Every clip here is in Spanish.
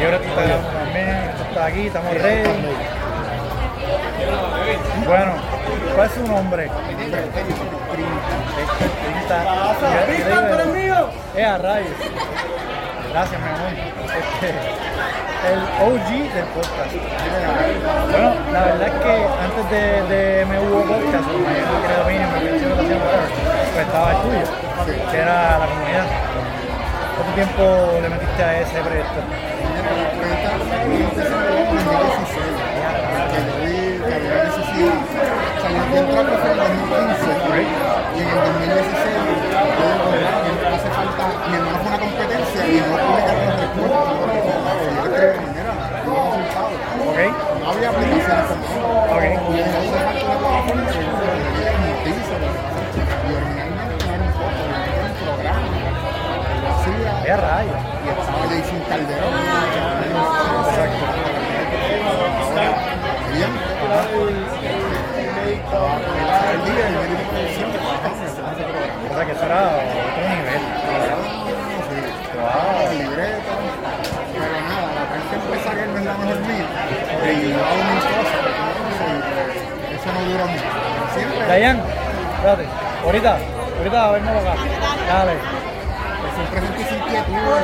Y ahora tú estás tú estás aquí, estamos ready. Bueno, ¿cuál es su nombre? Es a rayos. Gracias, mi amor. Este, el OG del podcast. Bueno, la verdad es que antes de, de MV Podcast, o Miami Credo Mínimo, pues estaba el tuyo, que era la comunidad. ¿Cuánto tiempo le metiste a ese proyecto? Hace falta, mi hermano fue una competencia y no pude ganar los respuestas. Yo escribí, mira, no resultados. ¿Ok? No había aplicaciones como esta. Ok. Y me hace falta una plataforma que yo le noticia. Y originalmente no era un foto, era un programa. Lo hacía Es a rayos. y estaba Jason Calderón. Exacto. Bien. Día y el que trabajamos en ese programa. O sea que eso era otro nivel. Pero nada, la no es la mejor mía. Y yo hago mis cosas, y pues, eso no dura mucho. Siempre, Dayan, espérate. Ahorita, ahorita a vernos acá. Dale. pues, siempre sentí inquietud,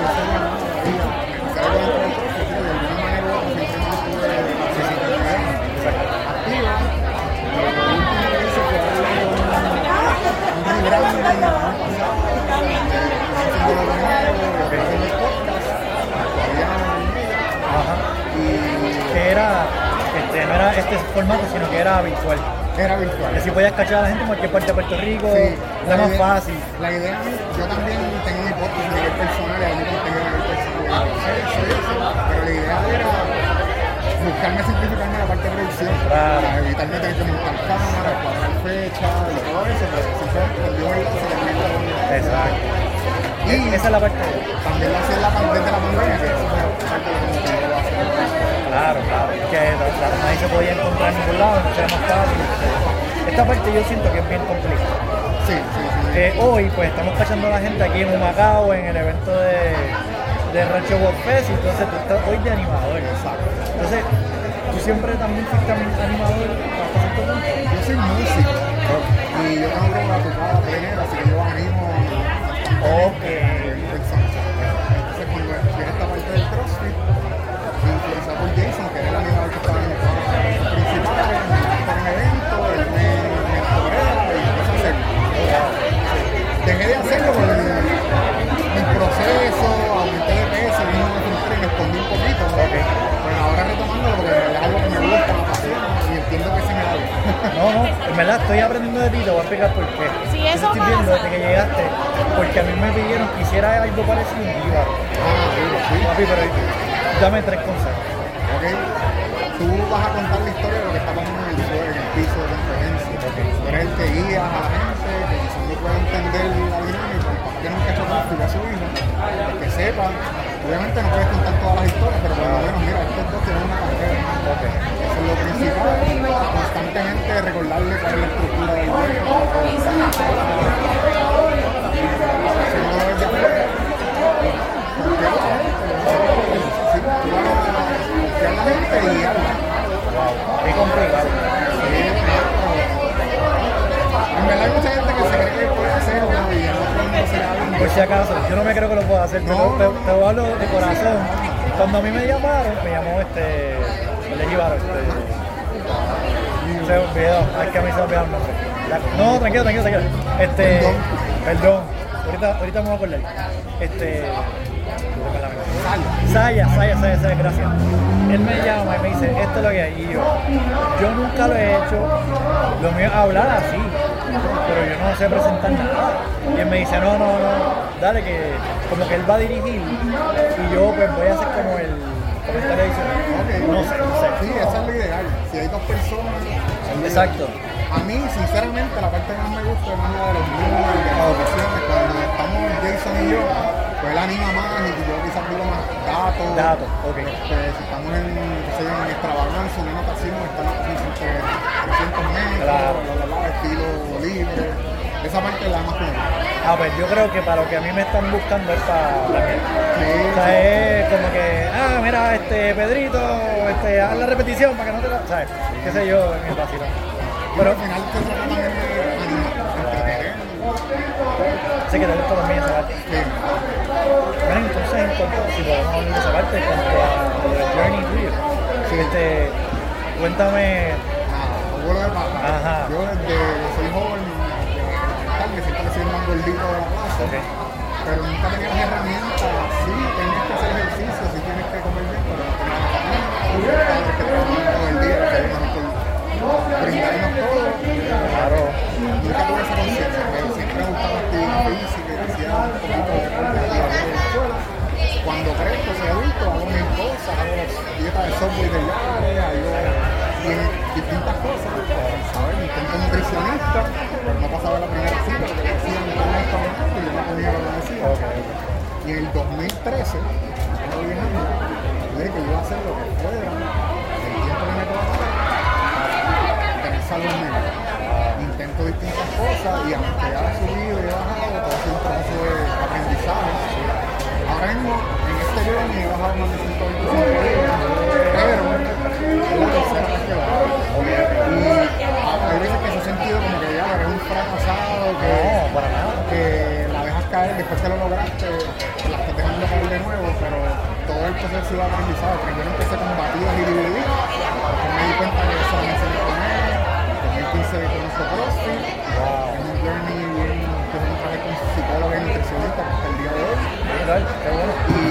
este, formato, sino que era virtual. era virtual. Que si podías cachar a la gente en cualquier parte de Puerto Rico, Sí, era más idea- fácil. La idea, yo también tengo mi podcast a nivel personal a mí contenido a nivel personal. Sí, sí, sí. Pero la idea era buscarme simplificarme la parte de producción Claro. para evitarme tener que montar cámaras, cuadrar fechas y todo eso. Pero yo se Exacto. Y Esa es la parte. también hacía la pandemia de la pandemia, La- nadie se podía encontrar en ningún lado, entonces era más fácil. Esta parte yo siento que es bien complicada. Sí, sí, sí. Eh, hoy pues estamos cachando a la gente aquí en Humacao en el evento de, de Rancho World Fest entonces tú estás hoy de animador. Exacto. Entonces, tú siempre también fuiste animador hasta cierto punto. Yo soy músico y yo tengo una tocada primero, así que yo animo Ok. personas. Verdad estoy aprendiendo de ti, te voy a explicar por qué. Sí, Yo eso estoy viendo pasa. desde que llegaste, porque a mí me pidieron que hiciera algo parecido en Viva. Ah, duro, sí. Papi, pero dame tres consejos. ¿ok? Tú vas a contar la historia de lo que está pasando en el en el piso de conferencia. Tú eres el que guías a la gente, que quizás no pueda entender la dinámica, papá que nunca ha hecho tráfico a su hijo, el que sepa. Obviamente no puedes contar todas las historias, pero por lo menos, mira, estos dos tienen una carrera. Eso es lo principal. Constantemente recordarle cuál es la estructura del juego. Si no lo ves de afuera, confía en la gente. Sí, tú vas a confiar en la gente y guiarla. Qué complicado. En verdad hay mucha gente que se cree que puede hacerlo y en otro no se le habla. Por si acaso, yo no me pueda hacer, pero No, te, no. te lo hablo de corazón. Cuando a mí me llamaron, me llamó este. Le llevaron este. Se olvidó, es que a mí se olvidó el nombre. No, tranquilo, tranquilo, tranquilo. Este. Perdón. Perdón. Ahorita, ahorita me voy a acordar. Este. Saya, Saya, Saya, Saya, gracias. Él me llama y me dice, esto es lo que hay. Y yo, yo nunca lo he hecho. Lo mío es hablar así, pero yo no sé presentar nada. Y él me dice, no, no, no, dale que como que él va a dirigir y yo pues voy a hacer como el comentario adicional. No sé, no sé. Sí, esa es la ideal. Si hay dos personas. Exacto. A mí, sinceramente, la parte que más me gusta es más la de los y de las. Cuando estamos Jason y yo, pues él anima más y yo quizás digo más datos. Datos, ok. Este, si estamos en, qué sé en extravagancia, en una ocasión, estamos entre 300 metros, Claro. bla, bla, bla, estilo libre. Esa parte la más común. Ah, pues yo creo que para lo que a mí me están buscando es para la mía. Sí, O sea, es como que, ah, mira, este, Pedrito, este, haz la repetición para que no te la. ¿Sabes? Qué sé yo, en el vacilón. Pero al final también de sé que te gusta también esa parte. Sí. Bueno, entonces, en cuanto, si podemos hablar de esa parte, en cuanto a journey tuyo, este, cuéntame. Ajá. Yo desde que soy joven, que siempre he sido el más gordito de la. Ok. pero nunca tenía las herramientas. Sí, tienes que hacer ejercicio, a hacer lo que fuera, el tiempo que me quedaba, tener salud mental. Intento distintas cosas y aunque he subido y bajado, todo es un proceso de aprendizaje. Ahora mismo, en este journey he bajado más de 125 libras, pero es la tercera vez que bajo. Y hay veces que se ha sentido como que ya eres un fracasado, que No, para nada. que la dejas caer después que lo lograste, la estás dejando caer de nuevo, pero todo el proceso de aprendizaje, primero empecé con batidas y dividir, después me di cuenta que eso me enseñó a comer, en 2015 conozco CrossFit, en un journey bien, que me traje con psicóloga y nutricionista hasta el día de hoy, y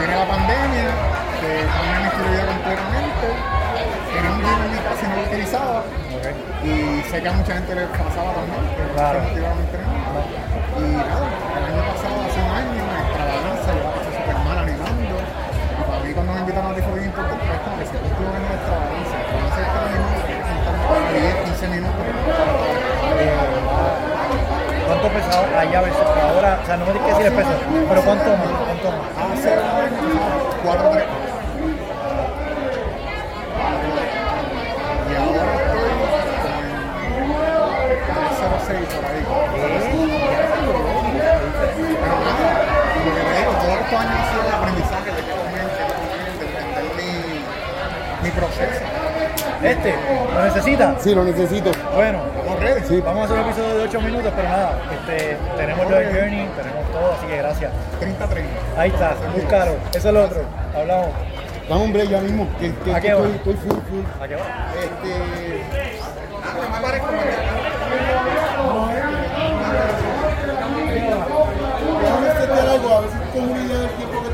viene la pandemia, que cambió mi estilo de vida completamente, tenía un gym en mi casa y no lo utilizaba, y sé que a mucha gente le pasaba también, que no se motivaban a entrenar. Y nada, ¿Cuánto pesaba allá versus ahora? O sea, no me tienes que decir el peso, pero ¿cuánto más? ¿Cuánto más? Hace 4 3 Y ahora estoy como en 306 por ahí. Pero nada, lo que te digo, todos estos años ha sido el aprendizaje de no comer, de entender mi proceso. Este, ¿lo necesitas? Sí, lo necesito. Bueno, vamos a hacer un episodio de 8 minutos, pero nada, este, tenemos lo journey, tenemos todo, así que gracias. 30-30. Ahí está, búscalo, eso es lo otro, hablamos. Dame un break ya mismo. Que, que, ¿A qué estoy, estoy full, full. ¿A qué va? Este. Nada, me parece como que. Déjame setear algo, a ver si tengo una idea del tiempo